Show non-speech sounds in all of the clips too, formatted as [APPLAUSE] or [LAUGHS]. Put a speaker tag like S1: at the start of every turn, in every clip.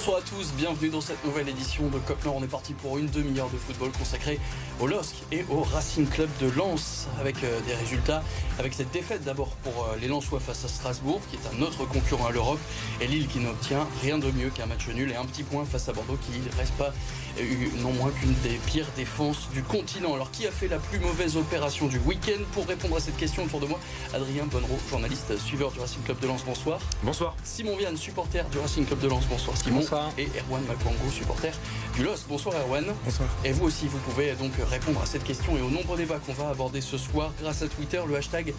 S1: Bonsoir à tous, bienvenue dans cette nouvelle édition de Cop Nord. On est parti pour une demi-heure de football consacrée au LOSC et au Racing Club de Lens avec euh, des résultats, avec cette défaite d'abord pour euh, les Lensois face à Strasbourg qui est un autre concurrent à l'Europe et Lille qui n'obtient rien de mieux qu'un match nul et un petit point face à Bordeaux qui ne reste pas euh, non moins qu'une des pires défenses du continent. Alors qui a fait la plus mauvaise opération du week-end Pour répondre à cette question autour de moi, Adrien Bonnereau, journaliste suiveur du Racing Club de Lens, bonsoir.
S2: Bonsoir.
S1: Simon Vianne, supporter du Racing Club de Lens, bonsoir Simon.
S3: Bonsoir.
S1: Et Erwan Makwango, supporter du LOS. Bonsoir Erwan.
S3: Bonsoir.
S1: Et vous aussi, vous pouvez donc répondre à cette question et aux nombreux débats qu'on va aborder ce soir grâce à Twitter, le hashtag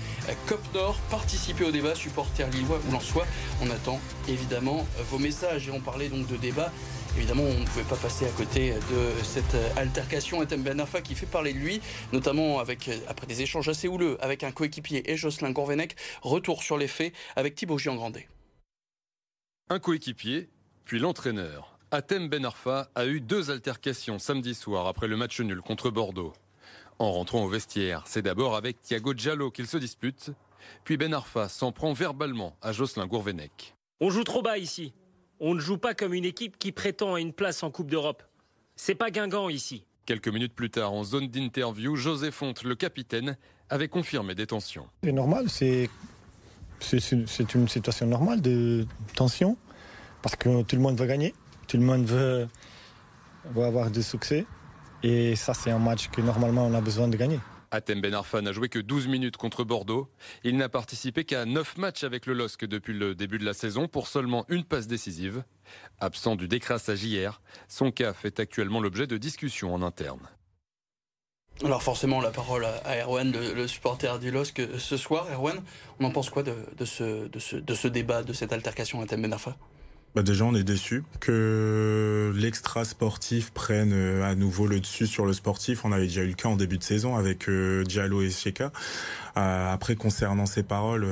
S1: COPNOR. Participez au débat, supporter lillois ou lensois. On attend évidemment vos messages et on parlait donc de débat. Évidemment, on ne pouvait pas passer à côté de cette altercation. Etem Ben Arfa qui fait parler de lui, notamment avec, après des échanges assez houleux avec un coéquipier et Jocelyn Gourvenec. Retour sur les faits avec Thibaut Giangrandé.
S2: Un coéquipier, puis l'entraîneur. Atem Ben Arfa a eu deux altercations samedi soir après le match nul contre Bordeaux. En rentrant au vestiaire, c'est d'abord avec Thiago Giallo qu'il se dispute, puis Ben Arfa s'en prend verbalement à Jocelyn Gourvenec.
S4: On joue trop bas ici. On ne joue pas comme une équipe qui prétend à une place en Coupe d'Europe. C'est pas Guingamp ici.
S2: Quelques minutes plus tard, en zone d'interview, José Fonte, le capitaine, avait confirmé des tensions.
S5: C'est normal, c'est c'est une situation normale de tension parce que tout le monde veut gagner, tout le monde veut, veut avoir du succès et ça c'est un match que normalement on a besoin de gagner.
S2: Atem Ben Arfa n'a joué que 12 minutes contre Bordeaux. Il n'a participé qu'à 9 matchs avec le LOSC depuis le début de la saison pour seulement une passe décisive. Absent du décrassage hier, son cas fait actuellement l'objet de discussions en interne.
S1: Alors forcément, la parole à Erwan, le, le supporter du LOSC ce soir. Erwan, on en pense quoi de, de, ce, de, ce, de ce débat, de cette altercation à Thème Ben Arfa
S6: bah déjà, on est déçu que l'extra sportif prenne euh, à nouveau le dessus sur le sportif. On avait déjà eu le cas en début de saison avec euh, Diallo et Sheka. Euh, après, concernant ces paroles,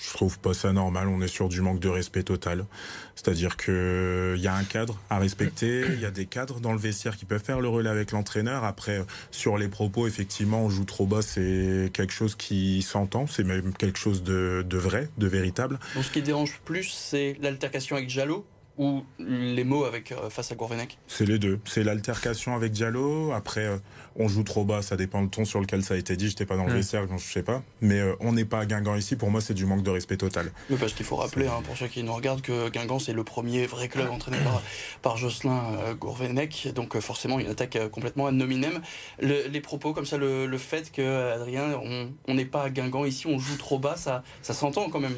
S6: je trouve pas ça normal. On est sur du manque de respect total. C'est-à-dire que il y a un cadre à respecter. Il y a des cadres dans le vestiaire qui peuvent faire le relais avec l'entraîneur. Après, sur les propos, effectivement, on joue trop bas. C'est quelque chose qui s'entend. C'est même quelque chose de, vrai, de véritable.
S1: Donc, ce qui dérange plus, c'est l'altercation avec Jallo ou les mots avec euh, face à Gourvenec
S6: C'est les deux. C'est l'altercation avec Diallo. Après, euh, on joue trop bas. Ça dépend du ton sur lequel ça a été dit. J'étais pas dans le
S1: Mmh.
S6: vestiaire, donc je sais pas. Mais euh, on n'est pas à Guingamp ici. Pour moi, c'est du manque de respect total.
S1: Mais parce qu'il faut rappeler, hein, pour ceux qui nous regardent, que Guingamp, c'est le premier vrai club entraîné par, par Jocelyn euh, Gourvenec. Donc euh, forcément, il attaque euh, complètement ad nominem. Le- les propos comme ça, le, le fait que, Adrien, on on n'est pas à Guingamp ici, on joue trop bas, ça, ça s'entend quand même.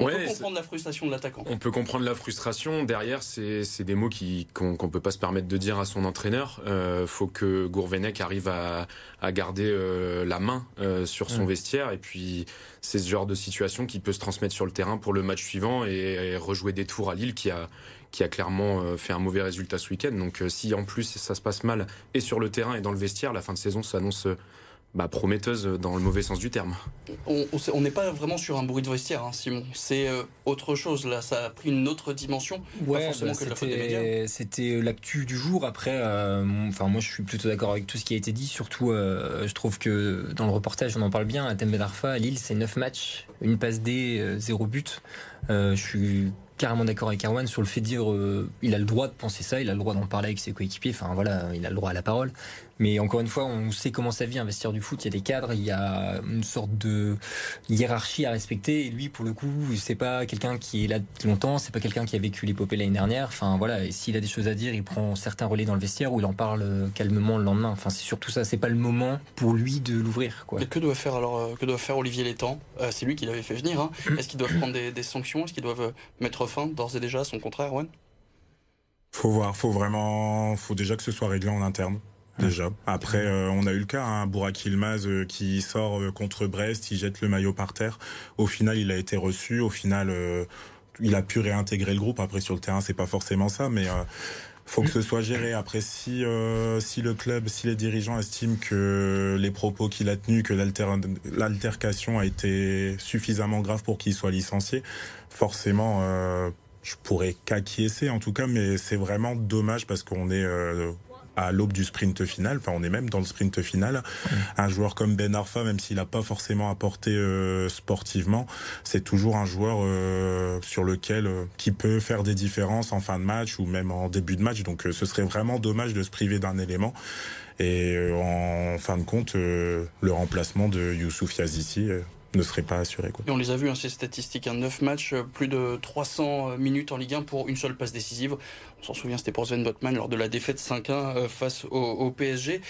S1: On
S7: Ouais,
S1: peut comprendre la frustration de l'attaquant.
S7: On peut comprendre la frustration. Derrière, c'est c'est des mots qui- qu'on qu'on peut pas se permettre de dire à son entraîneur. Euh, faut que Gourvenec arrive à, à garder euh, la main euh, sur son vestiaire. Et puis, c'est ce genre de situation qui peut se transmettre sur le terrain pour le match suivant et, et rejouer des tours à Lille qui a qui a clairement euh, fait un mauvais résultat ce week-end. Donc, euh, si en plus ça se passe mal et sur le terrain et dans le vestiaire, la fin de saison s'annonce euh, bah, prometteuse dans le mauvais sens du terme.
S1: On n'est pas vraiment sur un bruit de vestiaire, hein, Simon. C'est euh, autre chose, là. Ça a pris une autre dimension. pas
S3: Ouais,
S1: forcément
S3: bah,
S1: que de la faute des médias.
S3: c'était c'était l'actu du jour. Après, euh, enfin moi je suis plutôt d'accord avec tout ce qui a été dit. Surtout, euh, je trouve que dans le reportage on en parle bien. À Ben Arfa, à Lille, c'est 9 matchs, une passe D, euh, zéro but. Euh, je suis carrément d'accord avec Erwan sur le fait de dire euh, il a le droit de penser ça, il a le droit d'en parler avec ses coéquipiers. Enfin voilà, il a le droit à la parole. Mais encore une fois, on sait comment ça vit investir du foot. Il y a des cadres, il y a une sorte de hiérarchie à respecter. Et lui, pour le coup, c'est pas quelqu'un qui est là depuis longtemps, c'est pas quelqu'un qui a vécu l'épopée l'année dernière. Enfin voilà, et s'il a des choses à dire, il prend certains relais dans le vestiaire ou il en parle euh, calmement le lendemain. Enfin c'est surtout ça. C'est pas le moment pour lui de l'ouvrir. Quoi.
S1: Et que doit faire alors euh, que doit faire Olivier Létang? Euh, C'est lui qui l'avait fait venir. Hein. [COUGHS] Est-ce qu'ils doivent prendre des, des sanctions? Est-ce qu'ils doivent mettre fin d'ores et déjà à son contrat, Erwan?
S6: Faut voir, faut vraiment, faut déjà que ce soit réglé en interne. Déjà. Après, euh, on a eu le cas, hein, Bourak Yilmaz euh, qui sort euh, contre Brest, il jette le maillot par terre. Au final, il a été reçu. Au final, euh, il a pu réintégrer le groupe. Après, sur le terrain, c'est pas forcément ça, mais euh, faut que ce soit géré. Après, si euh, si le club, si les dirigeants estiment que les propos qu'il a tenus, que l'alter- l'altercation a été suffisamment grave pour qu'il soit licencié, forcément. Euh, je pourrais qu'acquiescer en tout cas, mais c'est vraiment dommage parce qu'on est euh, à l'aube du sprint final. Enfin, on est même dans le sprint final. Un joueur comme Ben Arfa, même s'il n'a pas forcément apporté euh, sportivement, c'est toujours un joueur euh, sur lequel euh, qui peut faire des différences en fin de match ou même en début de match. Donc, ce serait vraiment dommage de se priver d'un élément. Et en fin de compte, le remplacement de Youssouf Yazici ne serait pas assuré.
S1: Et on les a vus, hein, ces statistiques. Hein, 9 matchs, euh, plus de 300 euh, minutes en Ligue 1 pour une seule passe décisive. On s'en souvient, c'était pour Sven Botman lors de la défaite 5-1 euh, face au, PSG.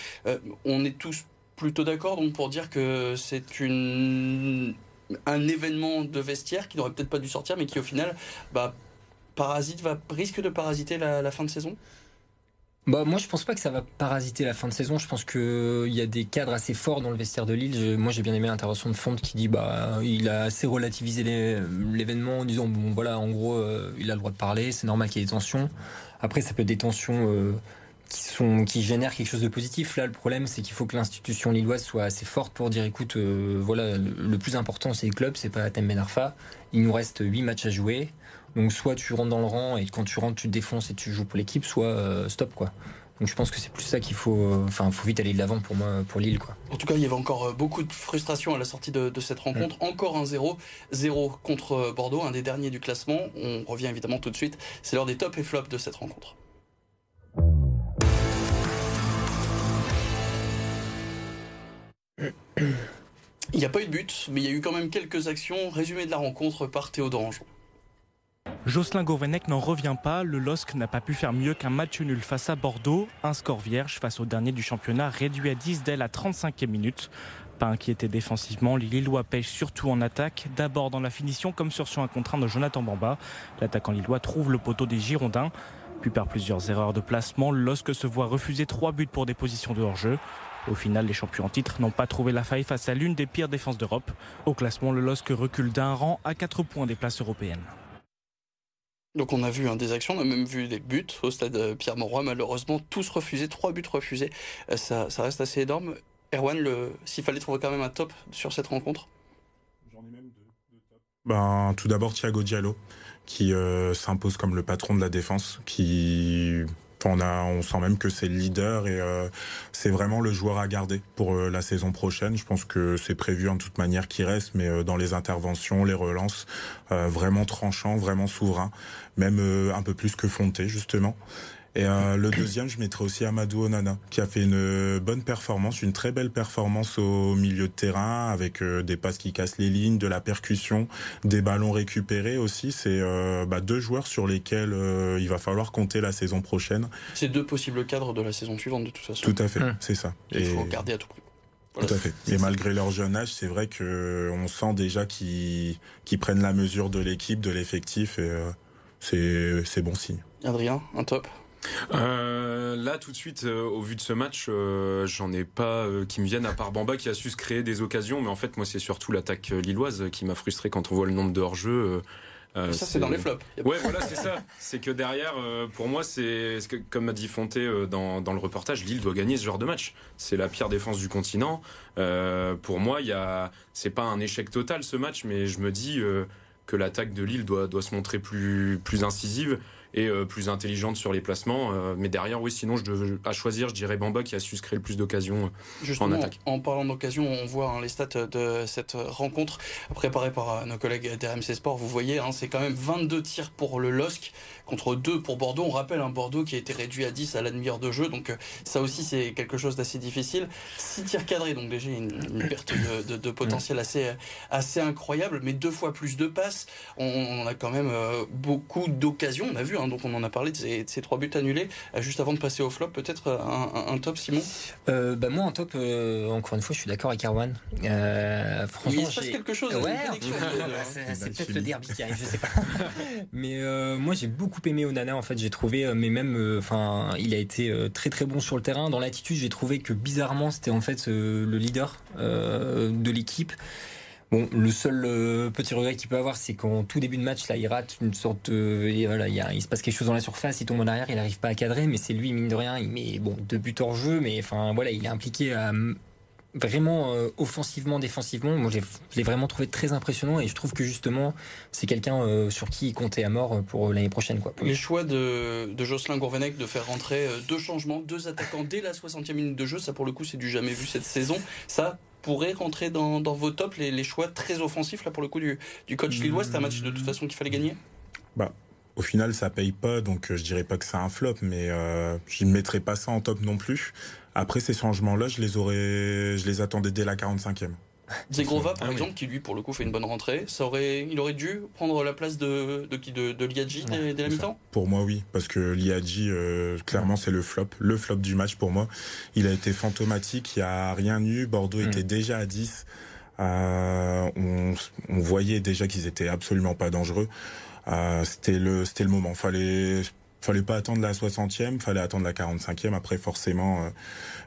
S1: on est tous plutôt d'accord pour dire que c'est un événement de vestiaire qui n'aurait peut-être pas dû sortir, mais qui au final bah, parasite, risque de parasiter la fin de saison?
S3: Bah, moi, je pense pas que ça va parasiter la fin de saison. Je pense qu'il y a des cadres assez forts dans le vestiaire de Lille. moi, j'ai bien aimé l'intervention de Fonte qui dit bah il a assez relativisé l'événement en disant bon voilà, en gros, euh, il a le droit de parler, c'est normal qu'il y ait des tensions. Après, ça peut être des tensions euh, qui sont qui génèrent quelque chose de positif. Là, le problème, c'est qu'il faut que l'institution lilloise soit assez forte pour dire écoute, euh, voilà, le, plus important, c'est le club, c'est pas Atem Ben Arfa. Il nous reste 8 matchs à jouer. Donc soit tu rentres dans le rang et quand tu rentres tu te défonces et tu joues pour l'équipe, soit euh, stop quoi. Donc je pense que c'est plus ça qu'il faut. Euh, enfin, faut vite aller de l'avant pour moi, pour Lille, quoi.
S1: En tout cas, il y avait encore euh, beaucoup de frustration à la sortie de, cette rencontre. Encore un 0 0 contre Bordeaux, un des derniers du classement. On revient évidemment tout de suite. C'est l'heure des tops et flops de cette rencontre. Il n'y a pas eu de but, mais il y a eu quand même quelques actions. Résumé de la rencontre par Théodore Anjon.
S8: Jocelyn Gourvenec n'en revient pas. Le LOSC n'a pas pu faire mieux qu'un match nul face à Bordeaux. Un score vierge face au dernier du championnat réduit à 10 dès la 35e minute. Pas inquiété défensivement, les Lillois pêchent surtout en attaque, d'abord dans la finition comme sur un contraint de Jonathan Bamba. L'attaquant lillois trouve le poteau des Girondins. Puis par plusieurs erreurs de placement, le LOSC se voit refuser trois buts pour des positions de hors-jeu. Au final, les champions en titre n'ont pas trouvé la faille face à l'une des pires défenses d'Europe. Au classement, le LOSC recule d'un rang à 4 points des places européennes.
S1: Donc on a vu des actions, on a même vu des buts au stade euh, Pierre Mauroy, malheureusement tous refusés, trois buts refusés, euh, ça, reste assez énorme. Erwan, s'il fallait trouver quand même un top sur cette rencontre. J'en ai même
S6: deux, Ben, tout d'abord Thiago Diallo, qui euh, s'impose comme le patron de la défense, qui on, a, on sent même que c'est le leader et euh, c'est vraiment le joueur à garder pour euh, la saison prochaine. Je pense que c'est prévu en toute manière qu'il reste, mais euh, dans les interventions, les relances, vraiment tranchant, vraiment souverain, même un peu plus que Fonté justement. Et euh, le deuxième, je mettrai aussi Amadou Onana, qui a fait une bonne performance, une très belle performance au milieu de terrain, avec euh, des passes qui cassent les lignes, de la percussion, des ballons récupérés aussi. C'est euh, bah, deux joueurs sur lesquels il va falloir compter la saison prochaine.
S1: C'est deux possibles cadres de la saison suivante, de toute façon.
S6: Tout à fait, c'est ça.
S1: Il faut garder à tout prix.
S6: Tout à fait. Et malgré leur jeune âge, c'est vrai que on sent déjà qu'ils prennent la mesure de l'équipe, de l'effectif, et c'est bon signe.
S1: Adrien, un top?
S7: Euh, là, tout de suite, euh, au vu de ce match, euh, j'en ai pas qui me viennent à part Bamba qui a su se créer des occasions. Mais en fait, moi, c'est surtout l'attaque lilloise qui m'a frustré quand on voit le nombre de hors-jeu.
S1: ça, c'est dans les flops.
S7: Ouais, voilà, c'est ça. C'est que derrière, pour moi, c'est comme a dit Fonté dans, dans, le reportage, Lille doit gagner ce genre de match. C'est la pire défense du continent. pour moi, il y a, c'est pas un échec total ce match, mais je me dis que l'attaque de Lille doit, doit se montrer plus, plus incisive et euh, plus intelligente sur les placements. Euh, mais derrière, oui, sinon, je devais, à choisir, je dirais Bamba qui a su se créer le plus d'occasions euh, en attaque.
S1: En parlant d'occasion, on voit hein, les stats de cette rencontre préparée par nos collègues d'RMC Sport. Vous voyez, hein, c'est quand même 22 tirs pour le LOSC contre 2 pour Bordeaux. On rappelle un Bordeaux qui a été réduit à 10 à la demi-heure de jeu. Donc ça aussi, c'est quelque chose d'assez difficile. 6 tirs cadrés, donc déjà une, perte de, potentiel assez, assez incroyable. Mais deux fois plus de passes. On, a quand même beaucoup d'occasions. On a vu Hein, donc on en a parlé de ces, trois buts annulés. Euh, juste avant de passer au flop, peut-être euh, un, top, Simon?
S3: Euh, bah Moi, un top, encore une fois, je suis d'accord avec Arwan.
S1: franchement, il se passe quelque chose.
S3: Ouais, [LAUGHS] c'est peut-être le derby qui arrive, je sais pas. [LAUGHS] mais moi, j'ai beaucoup aimé Onana. En fait, j'ai trouvé, mais même, enfin, il a été très très bon sur le terrain. Dans l'attitude, j'ai trouvé que bizarrement, c'était en fait le leader de l'équipe. Bon, le seul euh, petit regret qu'il peut avoir, c'est qu'en tout début de match, là, il rate une sorte de, voilà, il, se passe quelque chose dans la surface, il tombe en arrière, il n'arrive pas à cadrer, mais c'est lui, mine de rien, il met bon deux buts hors jeu, mais enfin voilà, il est impliqué à vraiment euh, offensivement, défensivement, moi je l'ai vraiment trouvé très impressionnant et je trouve que justement c'est quelqu'un euh, sur qui il comptait à mort pour l'année prochaine. Quoi.
S1: Les choix de, de Jocelyn Gourvenec de faire rentrer deux changements, deux attaquants dès la 60e minute de jeu, ça pour le coup c'est du jamais vu cette saison. Ça pourrait rentrer dans, dans vos tops les, les, choix très offensifs là pour le coup du, du coach Lillois. C'est un match de toute façon qu'il fallait gagner?
S6: Bah, au final, ça paye pas, donc je dirais pas que c'est un flop, mais euh, je ne mettrais pas ça en top non plus. Après, ces changements-là, je les aurais, je les attendais dès la 45e.
S1: Zegrova, par ah exemple, qui lui, pour le coup, fait une bonne rentrée, ça aurait, il aurait dû prendre la place de, de qui De, de Liadji dès, la mi-temps
S6: Pour moi, oui, parce que Liadji, euh, clairement, c'est le flop, le flop du match pour moi. Il a été fantomatique, il n'y a rien eu. Bordeaux mm. était déjà à 10. Euh, on, on, voyait déjà qu'ils étaient absolument pas dangereux. Euh, c'était le, c'était le moment. Fallait, fallait pas attendre la 60e, fallait attendre la 45e. Après, forcément, euh,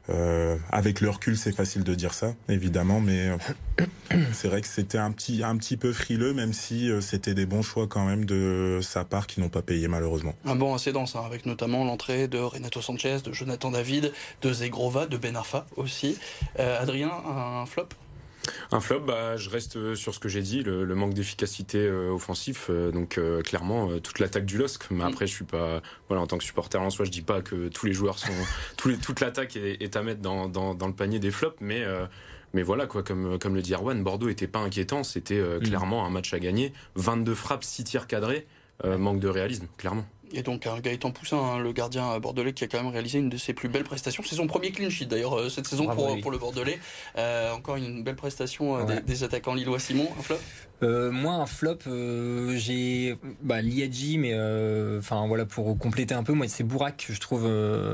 S6: euh, avec le recul, c'est facile de dire ça, évidemment, mais euh, [COUGHS] c'est vrai que c'était un petit, un petit peu frileux, même si c'était des bons choix quand même de sa part qui n'ont pas payé malheureusement.
S1: Un bon dense, hein, avec notamment l'entrée de Renato Sanchez, de Jonathan David, de Zegrova, de Ben Arfa aussi. Adrien, un flop?
S7: Un flop, bah, je reste sur ce que j'ai dit, le, manque d'efficacité euh, offensif. Euh, donc euh, clairement, toute l'attaque du LOSC. Mais après, je suis pas, voilà, en tant que supporter en soi, je dis pas que tous les joueurs sont, [LAUGHS] tous les, toute l'attaque est, à mettre dans, dans, dans, le panier des flops, mais mais voilà, quoi, comme, comme le dit Arwan, Bordeaux était pas inquiétant, c'était mm. clairement un match à gagner. 22 frappes, 6 tirs cadrés, manque de réalisme, clairement.
S1: Et donc un Gaëtan Poussin, hein, le gardien bordelais, qui a quand même réalisé une de ses plus belles prestations. C'est son premier clean sheet d'ailleurs euh, cette saison pour, pour, le bordelais. Euh, encore une belle prestation euh, des, attaquants lillois. Simon, un flop?
S3: Moi, un flop, j'ai bah, Liadji, mais enfin voilà pour compléter un peu, moi c'est Bourak. Je trouve,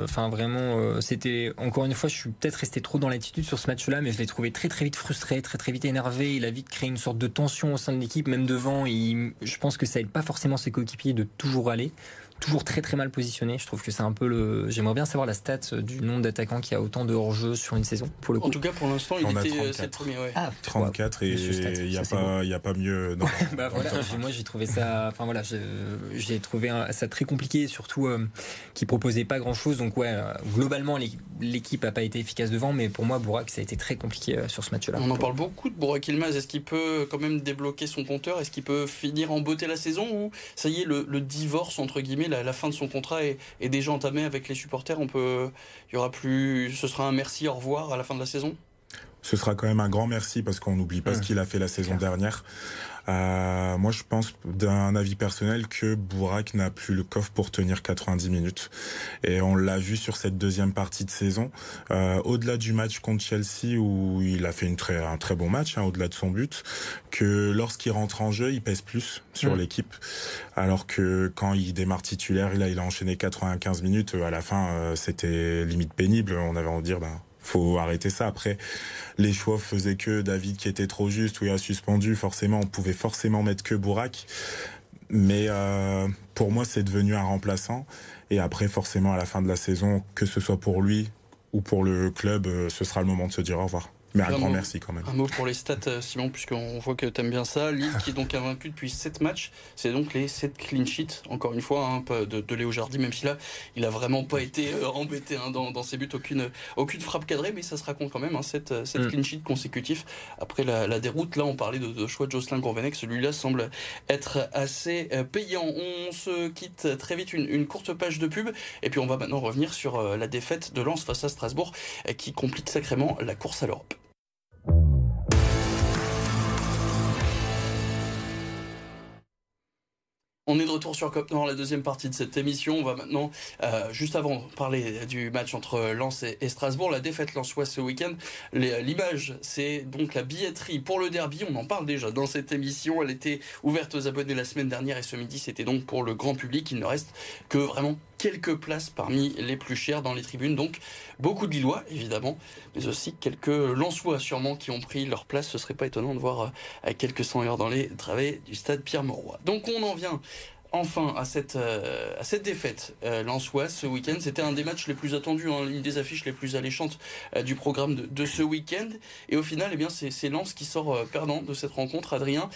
S3: enfin vraiment, c'était encore une fois, je suis peut-être resté trop dans l'attitude sur ce match-là, mais je l'ai trouvé très très vite frustré, très très vite énervé. Il a vite créé une sorte de tension au sein de l'équipe, même devant. je pense que ça aide pas forcément ses coéquipiers de toujours aller toujours très très mal positionné. Je trouve que c'est un peu le. J'aimerais bien savoir la stat du nombre d'attaquants qui a autant de hors-jeu sur une saison. Pour le coup.
S1: En tout cas, pour l'instant, il était euh, premier. Ouais.
S6: Ah, 34 et il n'y a, pas, a pas mieux. Non. [LAUGHS]
S3: bah, voilà, moi j'ai trouvé ça. Enfin voilà, j'ai trouvé ça très compliqué, surtout euh, qui proposait pas grand chose. Donc ouais, euh, globalement l'équipe a pas été efficace devant, mais pour moi Bourak ça a été très compliqué euh, sur ce match-là.
S1: On en parle beaucoup de Bourak Ilmaz. Est-ce qu'il peut quand même débloquer son compteur? Est-ce qu'il peut finir en beauté la saison? Ou ça y est le, le divorce entre guillemets la, fin de son contrat est, déjà entamée avec les supporters. On peut, y aura plus, ce sera un merci, au revoir à la fin de la saison.
S6: Ce sera quand même un grand merci parce qu'on n'oublie pas ce qu'il a fait la saison dernière. Euh, moi, je pense d'un avis personnel que Bourak n'a plus le coffre pour tenir 90 minutes. Et on l'a vu sur cette deuxième partie de saison. Euh, au-delà du match contre Chelsea où il a fait une très, un très bon match, hein, au-delà de son but, que lorsqu'il rentre en jeu, il pèse plus sur l'équipe. Alors que quand il démarre titulaire, il a, il a enchaîné 95 minutes. À la fin, euh, c'était limite pénible. On avait envie de dire, ben, faut arrêter ça. Après, les choix faisaient que David qui était trop juste ou il a suspendu. Forcément, on pouvait forcément mettre que Bourak. Mais euh, pour moi, c'est devenu un remplaçant. Et après, forcément, à la fin de la saison, que ce soit pour lui ou pour le club, euh, ce sera le moment de se dire au revoir. Mais un, grand merci quand même.
S1: Un mot pour les stats, euh, Simon, puisqu'on voit que tu aimes bien ça. Lille qui est donc invaincu depuis 7 matchs. C'est donc les 7 clean sheets, encore une fois, hein, de, de, Léo Jardy, même si là, il a vraiment pas été euh, embêté hein, dans, ses buts. Aucune, aucune frappe cadrée, mais ça se raconte quand même. Hein, 7, euh, mm. clean sheets consécutifs après la, déroute. Là, on parlait de, choix de Jocelyn Gourvenec. Celui-là semble être assez payant. On se quitte très vite une, une, courte page de pub. Et puis, on va maintenant revenir sur la défaite de Lens face à Strasbourg qui complique sacrément la course à l'Europe. On est de retour sur Cop Nord, la deuxième partie de cette émission. On va maintenant, euh, juste avant, parler du match entre Lens et, Strasbourg, la défaite lensois ce week-end. L'image, c'est donc la billetterie pour le derby. On en parle déjà dans cette émission. Elle était ouverte aux abonnés la semaine dernière et ce midi, c'était donc pour le grand public. Il ne reste que vraiment quelques places parmi les plus chères dans les tribunes. Donc beaucoup de Lillois, évidemment, mais aussi quelques Lensois sûrement qui ont pris leur place. Ce serait pas étonnant de voir euh, quelques cent heures dans les travées du stade Pierre-Mauroy. Donc on en vient enfin à cette, euh, à cette défaite euh, ce week-end. C'était un des matchs les plus attendus, hein, une des affiches les plus alléchantes euh, du programme de, ce week-end. Et au final, eh bien, c'est Lens qui sort euh, perdant de cette rencontre. Adrien,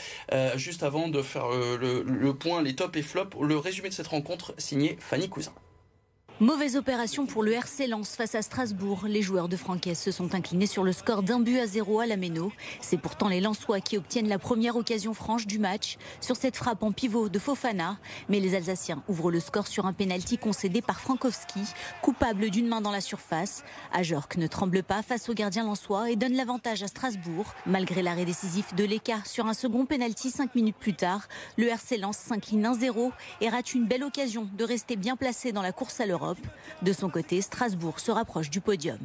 S1: juste avant de faire le, le, point, les tops et flops, le résumé de cette rencontre signé Fanny Cousin.
S9: Mauvaise opération pour le RC Lens face à Strasbourg. Les joueurs de Francaise se sont inclinés sur le score d'un but à zéro à la Méno. C'est pourtant les Lensois qui obtiennent la première occasion franche du match sur cette frappe en pivot de Fofana. Mais les Alsaciens ouvrent le score sur un pénalty concédé par Frankowski, coupable d'une main dans la surface. Ajorc ne tremble pas face au gardien lensois et donne l'avantage à Strasbourg. Malgré l'arrêt décisif de l'écart sur un second pénalty cinq minutes plus tard, le RC Lens s'incline 1-0 et rate une belle occasion de rester bien placé dans la course à l'Europe. De son côté, Strasbourg se rapproche du podium.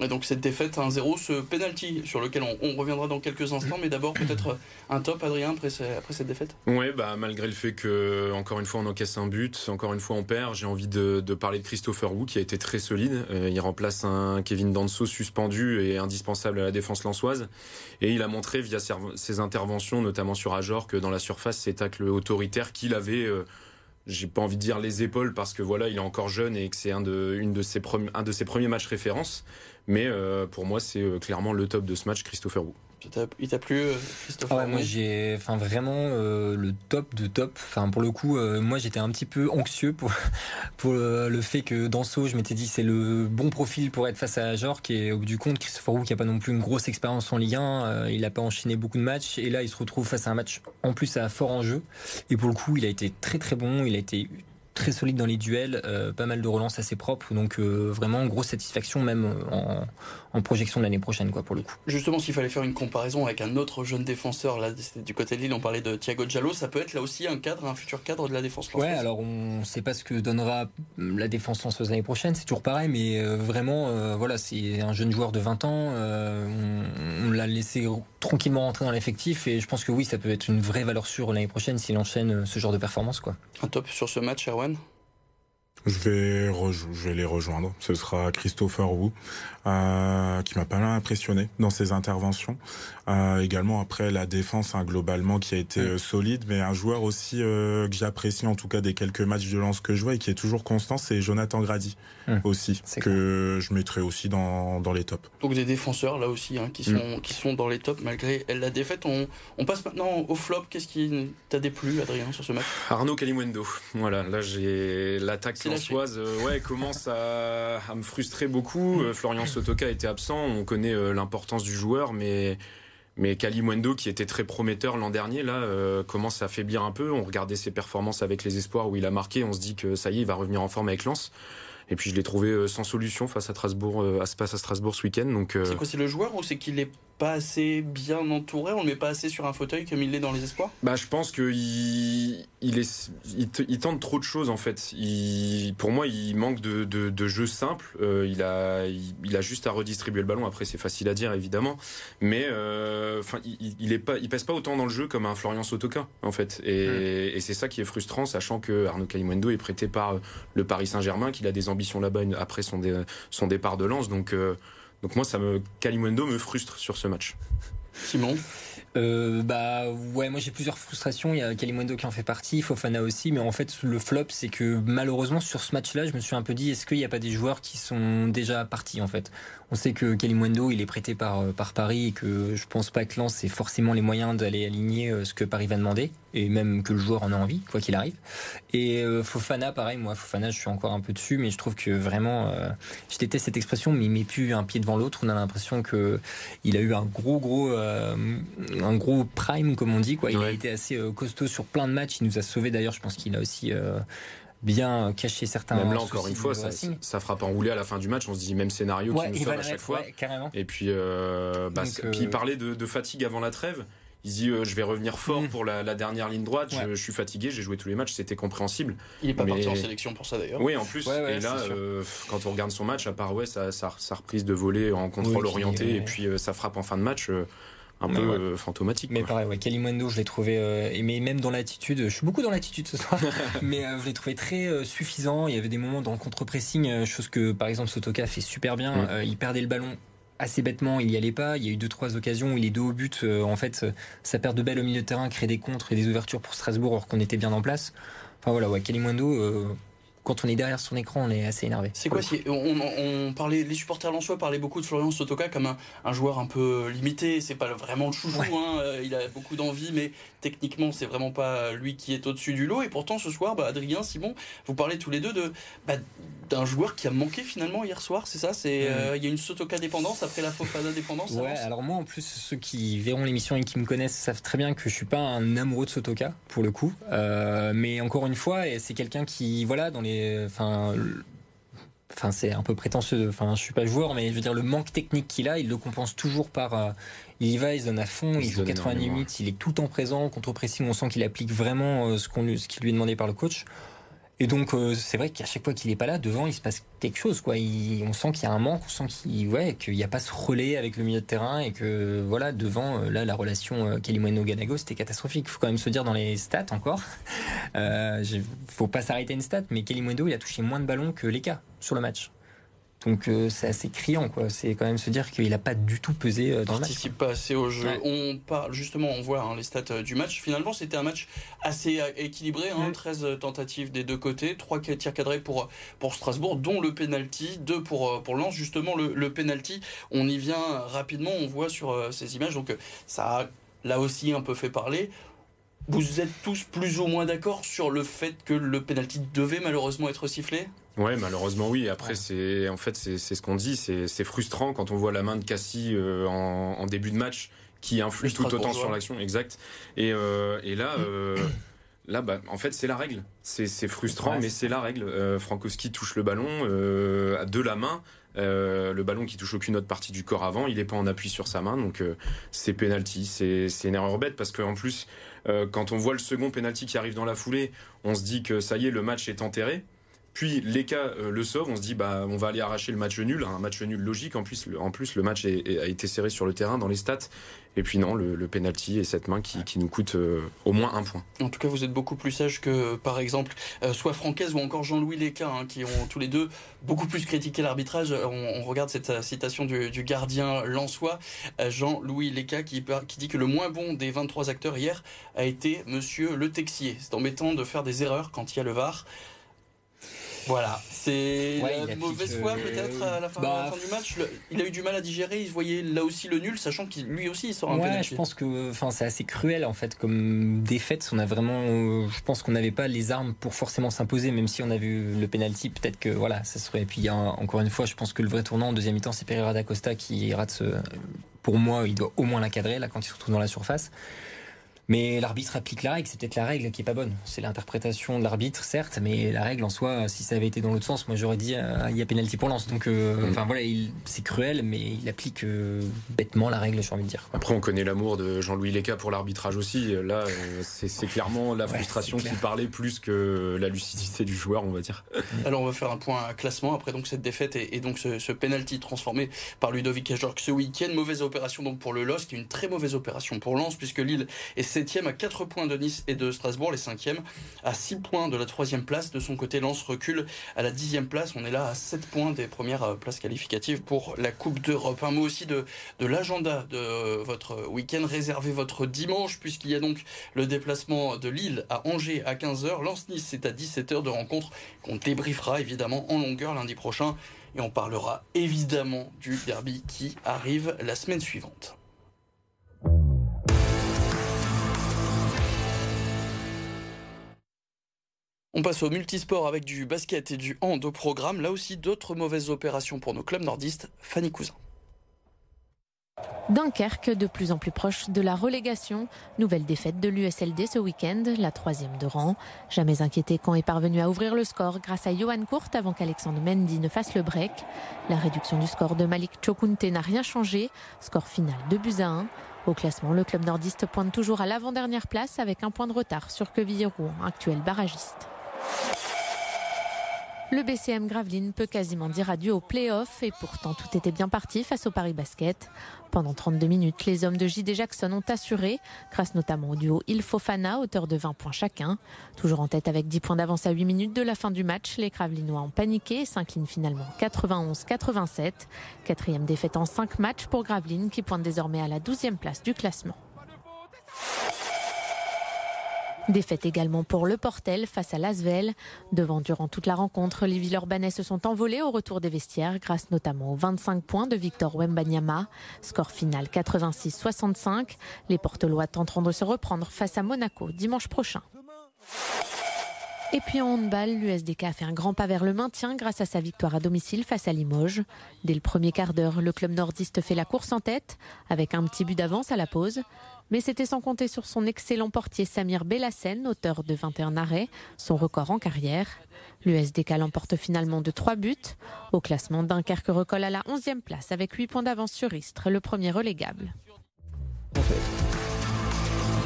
S1: Et donc cette défaite 1-0, ce penalty sur lequel on, reviendra dans quelques instants, mais d'abord peut-être un top, Adrien, après, après cette défaite
S7: Oui, bah, malgré le fait que, encore une fois, on encaisse un but, encore une fois, on perd, j'ai envie de, parler de Christopher Wu, qui a été très solide. Euh, il remplace un Kevin Danso suspendu et indispensable à la défense lançoise. Et il a montré, via ses interventions, notamment sur Ajor, que dans la surface, ces tacles autoritaires qu'il avait... Euh, j'ai pas envie de dire les épaules parce que voilà, il est encore jeune et que c'est un de, ses premiers matchs référence. Mais euh, pour moi, c'est euh, clairement le top de ce match, Christopher Wu.
S1: Il t'a plu, euh, Christophe
S3: ah Moi, j'ai, enfin, vraiment euh, le top de top. Enfin, pour le coup, euh, moi, j'étais un petit peu anxieux pour [LAUGHS] pour le fait que Danso, je m'étais dit, c'est le bon profil pour être face à Jork. Et au bout du compte, Christopher Roux, qui a pas non plus une grosse expérience en Ligue 1, il a pas enchaîné beaucoup de matchs. Et là, il se retrouve face à un match en plus à fort enjeu. Et pour le coup, il a été très très bon. Il a été très solide dans les duels, euh, pas mal de relances assez propres, donc euh, vraiment grosse satisfaction même en, projection de l'année prochaine quoi pour le coup.
S1: Justement, s'il fallait faire une comparaison avec un autre jeune défenseur là du côté de Lille, on parlait de Thiago Giallo, ça peut être là aussi un cadre, un futur cadre de la défense.
S3: Ouais, alors on ne sait pas ce que donnera la défense lançoise l'année prochaine, c'est toujours pareil, mais euh, vraiment voilà, c'est un jeune joueur de 20 ans, on, on l'a laissé tranquillement rentrer dans l'effectif et je pense que oui, ça peut être une vraie valeur sûre l'année prochaine s'il enchaîne ce genre de performance quoi.
S1: Un top sur ce match, Erwan?
S6: Je vais, les rejoindre. Ce sera Christopher Wu, euh, qui m'a pas mal impressionné dans ses interventions. Euh, également après la défense hein, globalement qui a été euh, solide, mais un joueur aussi euh, que j'apprécie en tout cas des quelques matchs de lance que je vois et qui est toujours constant, c'est Jonathan Grady aussi que je mettrai aussi dans, dans les tops.
S1: Donc des défenseurs là aussi hein, qui sont qui sont dans les tops malgré la défaite. On, on passe maintenant au flop. Qu'est-ce qui t'a déplu, Adrien, sur ce match?
S7: Arnaud Kalimwendo. Voilà, là j'ai l'attaque lançoise. ouais, commence à, à, me frustrer beaucoup. Florian Sotoka était absent. On connaît l'importance du joueur, mais mais Kalimwendo, qui était très prometteur l'an dernier, là, euh, commence à faiblir un peu. On regardait ses performances avec les espoirs où il a marqué. On se dit que ça y est, il va revenir en forme avec Lens. Et puis je l'ai trouvé euh, sans solution face à Strasbourg, euh, à Strasbourg ce week-end. Donc
S1: c'est quoi, c'est le joueur ou c'est qu'il est pas assez bien entouré, on le met pas assez sur un fauteuil comme il l'est dans les espoirs?
S7: Bah je pense que il, il, est, il, tente trop de choses en fait. Il, pour moi, il manque de, de, de jeu simple. Euh, il, a, il, a juste à redistribuer le ballon. Après, c'est facile à dire évidemment, mais euh, enfin, il, il est pas, il pèse pas autant dans le jeu comme un Florian Sotoka en fait. Et, mm. et c'est ça qui est frustrant, sachant que Arnaud Calimwendo est prêté par le Paris Saint-Germain, qu'il a des ambitions là-bas après son, son départ de Lens. Donc euh, donc moi, ça me Kalimundo me frustre sur ce match.
S1: Simon
S3: euh, bah ouais, moi j'ai plusieurs frustrations. Il y a Kalimundo qui en fait partie, Fofana aussi, mais en fait le flop c'est que malheureusement sur ce match-là, je me suis un peu dit est-ce qu'il n'y a pas des joueurs qui sont déjà partis en fait? On sait que Kalimundo, il est prêté par, euh, par Paris et que je pense pas que Lens ait forcément les moyens d'aller aligner euh, ce que Paris va demander et même que le joueur en a envie, quoi qu'il arrive. Et euh, Fofana, pareil, moi, Fofana, je suis encore un peu dessus, mais je trouve que vraiment, je déteste cette expression, mais il met plus un pied devant l'autre. On a l'impression que il a eu un gros, gros, un gros prime, comme on dit, quoi. Il a été assez costaud sur plein de matchs. Il nous a sauvé d'ailleurs. Je pense qu'il a aussi bien cacher certains.
S7: Même là, encore une fois, ça, ça, frappe enrouler à la fin du match. On se dit même scénario qui nous sauve à chaque fois. et puis, euh, bah, puis euh, parlait de, fatigue avant la trêve. Il dit euh, je vais revenir fort mm. pour la, dernière ligne droite. Je, suis fatigué, j'ai joué tous les matchs, c'était compréhensible.
S1: Il est pas parti en sélection pour ça d'ailleurs.
S7: Oui, en plus. et là, quand on regarde son match, à part ouais, sa, reprise de volée en contrôle orienté et puis sa frappe en fin de match un peu euh, fantomatique.
S3: Mais pareil, ouais, Kalimundo, je l'ai trouvé, euh, mais même dans l'attitude, je suis beaucoup dans l'attitude ce soir, [LAUGHS] mais euh, je l'ai trouvé très suffisant. Il y avait des moments dans le contre-pressing, chose que par exemple Sotoka fait super bien. Mm. il perdait le ballon assez bêtement, il n'y allait pas. Il y a eu deux trois occasions où il est deux au but. en fait, sa perte de balle au milieu de terrain crée des contres et des ouvertures pour Strasbourg alors qu'on était bien en place. Enfin voilà, ouais, Kalimundo quand on est derrière son écran, on est assez énervé.
S1: C'est quoi si on, parlait, Les supporters lensois parlaient beaucoup de Florian Sotoka comme un, joueur un peu limité. C'est pas vraiment le chouchou, hein, euh, il a beaucoup d'envie, mais techniquement, c'est vraiment pas lui qui est au-dessus du lot. Et pourtant, ce soir, bah, Adrien, Simon, vous parlez tous les deux de bah, d'un joueur qui a manqué finalement hier soir, c'est ça? C'est euh, il y a une Sotoka dépendance après la Fofana dépendance.
S3: Ouais, alors? moi en plus ceux qui verront l'émission et qui me connaissent savent très bien que je suis pas un amoureux de Sotoka pour le coup, euh, mais encore une fois, c'est quelqu'un qui voilà dans les, enfin enfin c'est un peu prétentieux. Enfin je suis pas joueur mais je veux dire le manque technique qu'il a il le compense toujours par euh, il y va il se donne à fond il, joue 90 minutes il est tout le temps présent. Contre pressing on sent qu'il applique vraiment ce qu'on ce qui lui est demandé par le coach et donc euh, c'est vrai qu'à chaque fois qu'il n'est pas là, devant il se passe quelque chose. On sent qu'il y a un manque, on sent qu'il n'y a pas ce relais avec le milieu de terrain et que voilà devant euh, là la relation euh, Kalimweno-Ganago c'était catastrophique. Il faut quand même se dire dans les stats encore. [LAUGHS] Euh, faut pas s'arrêter à une stat, mais Kalimweno il a touché moins de ballons que Leka sur le match. Donc euh, c'est assez criant, quoi. C'est quand même se dire qu'il n'a pas du tout pesé euh, dans le match.
S1: Participe pas assez au jeu. On parle justement, on voit hein, les stats euh, du match. Finalement, c'était un match assez équilibré. Hein, 13 tentatives des deux côtés, 3 tirs cadrés pour pour Strasbourg, dont le penalty, 2 pour pour Lens. Justement, le, le penalty, on y vient rapidement. On voit sur ces images. Donc ça a là aussi un peu fait parler. Vous êtes tous plus ou moins d'accord sur le fait que le penalty devait malheureusement être sifflé?
S7: Ouais, malheureusement oui. Après, c'est en fait c'est ce qu'on dit, c'est frustrant quand on voit la main de Cassie euh, en, début de match qui influe tout autant sur l'action, exact. Et, euh, et là. Euh, là, bah, en fait, c'est la règle. C'est frustrant, mais c'est la règle. Frankowski touche le ballon de la main. le ballon qui touche aucune autre partie du corps avant, il n'est pas en appui sur sa main, donc c'est penalty. C'est une erreur bête parce qu'en plus, quand on voit le second penalty qui arrive dans la foulée, on se dit que ça y est, le match est enterré. Puis l'EK euh, le sauve, on se dit bah on va aller arracher le match nul, un match nul logique. En plus, le, en plus le match a été serré sur le terrain dans les stats. Et puis non, le, penalty et cette main qui, nous coûte euh, au moins un point.
S1: En tout cas, vous êtes beaucoup plus sage que, par exemple, euh, soit Francaise ou encore Jean-Louis Léca, hein, qui ont tous les deux beaucoup plus critiqué l'arbitrage. On, regarde cette citation du, gardien Lançois, Jean-Louis Léca, qui, qui dit que le moins bon des 23 acteurs hier a été Monsieur Le Texier. C'est embêtant de faire des erreurs quand il y a le VAR. Voilà, c'est la mauvaise foi euh, peut-être à la fin, bah, du match. il a eu du mal à digérer, il voyait là aussi le nul, sachant qu'il lui aussi il sort un
S3: ouais, je pense que enfin c'est assez cruel en fait comme défaite. On a vraiment, je pense qu'on n'avait pas les armes pour forcément s'imposer, même si on a vu le penalty. Peut-être que voilà, ça serait. Et puis encore une fois, je pense que le vrai tournant en deuxième mi-temps, c'est Pereira da Costa qui rate ce. Pour moi, il doit au moins la cadrer là quand il se retrouve dans la surface. Mais l'arbitre applique la règle, c'est peut-être la règle qui est pas bonne. C'est l'interprétation de l'arbitre, certes, mais la règle en soi, si ça avait été dans l'autre sens, moi j'aurais dit euh, il y a pénalty pour lance. Donc, euh, mm. enfin voilà, c'est cruel, mais il applique euh, bêtement la règle, j'ai envie de dire.
S7: Après, on connaît l'amour de Jean-Louis Leca pour l'arbitrage aussi. Là, c'est clairement la frustration qui parlait plus que la lucidité du joueur, on va dire. [LAUGHS]
S1: Alors, on va faire un point classement après donc cette défaite et, donc ce, ce penalty transformé par Ludovic Ajorc ce week-end. Mauvaise opération donc pour le LOS, qui est une très mauvaise opération pour Lens, puisque Lille est 7 à 4 points de Nice et de Strasbourg, les 5e à 6 points de la 3 place. De son côté, Lens recule à la 10e place. On est là à 7 points des premières euh, places qualificatives pour la Coupe d'Europe. Un mot aussi de, l'agenda de votre week-end. Réservez votre dimanche puisqu'il y a donc le déplacement de Lille à Angers à 15h. Lens-Nice, c'est à 17h de rencontre qu'on débriefera évidemment en longueur lundi prochain. Et on parlera évidemment du derby qui arrive la semaine suivante. On passe au multisport avec du basket et du hand au programme. Là aussi, d'autres mauvaises opérations pour nos clubs nordistes. Fanny Cousin.
S10: Dunkerque, de plus en plus proche de la relégation. Nouvelle défaite de l'USLD ce week-end, la troisième de rang. Jamais inquiété quand est parvenu à ouvrir le score grâce à Johan Courte avant qu'Alexandre Mendy ne fasse le break. La réduction du score de Malik Chokunte n'a rien changé. Score final de buts à 1. Au classement, le club nordiste pointe toujours à l'avant-dernière place avec un point de retard sur Quevilly-Rouen, actuel barragiste. Le BCM Gravelines peut quasiment dire adieu au play-off et pourtant tout était bien parti face au Paris Basket. Pendant 32 minutes, les hommes de JD Jackson ont assuré, grâce notamment au duo Il Fofana, auteur de 20 points chacun. Toujours en tête avec 10 points d'avance à 8 minutes de la fin du match, les Gravelinois ont paniqué et s'inclinent finalement 91-87. Quatrième défaite en 5 matchs pour Gravelines qui pointe désormais à la 12e place du classement. Défaite également pour le Portel face à Lasvel. Devant durant toute la rencontre, les Villeurbanais se sont envolés au retour des vestiaires grâce notamment aux 25 points de Victor Wembanyama. Score final 86-65. Les Portelois tenteront de se reprendre face à Monaco dimanche prochain. Et puis en handball, l'USDK a fait un grand pas vers le maintien grâce à sa victoire à domicile face à Limoges. Dès le premier quart d'heure, le club nordiste fait la course en tête avec un petit but d'avance à la pause. Mais c'était sans compter sur son excellent portier Samir Bellassen, auteur de 21 arrêts, son record en carrière. L'USDK l'emporte finalement de 3 buts. Au classement, Dunkerque recolle à la 11e place avec 8 points d'avance sur Istres, le premier relégable.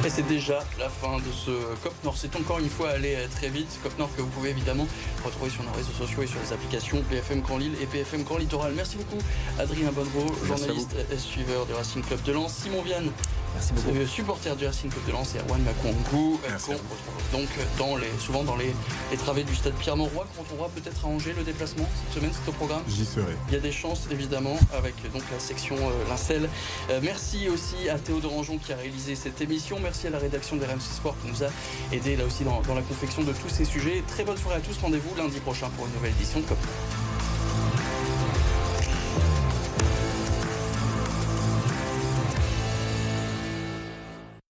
S1: Et c'est déjà la fin de ce COP Nord. C'est encore une fois aller très vite. COP Nord que vous pouvez évidemment retrouver sur nos réseaux sociaux et sur les applications PFM Grand Lille et PFM Grand Littoral. Merci beaucoup Adrien Bonneau, journaliste et suiveur du Racing Club de Lens. Simon Vienne,
S3: Merci beaucoup.
S1: supporter du Racing Club de Lens et Erwan Makongu. Donc dans les, souvent dans les, les travées du stade Pierre-Mauroy, qu'on retrouvera peut-être à Angers le déplacement cette semaine, c'est au programme.
S6: J'y serai.
S1: Il y a des chances évidemment avec donc la section euh, Lincel. Euh, merci aussi à Théo Rangeon qui a réalisé cette émission. Merci à la rédaction de RMC Sport qui nous a aidé là aussi dans, dans la confection de tous ces sujets. Très bonne soirée à tous. Rendez-vous lundi prochain pour une nouvelle édition de COP.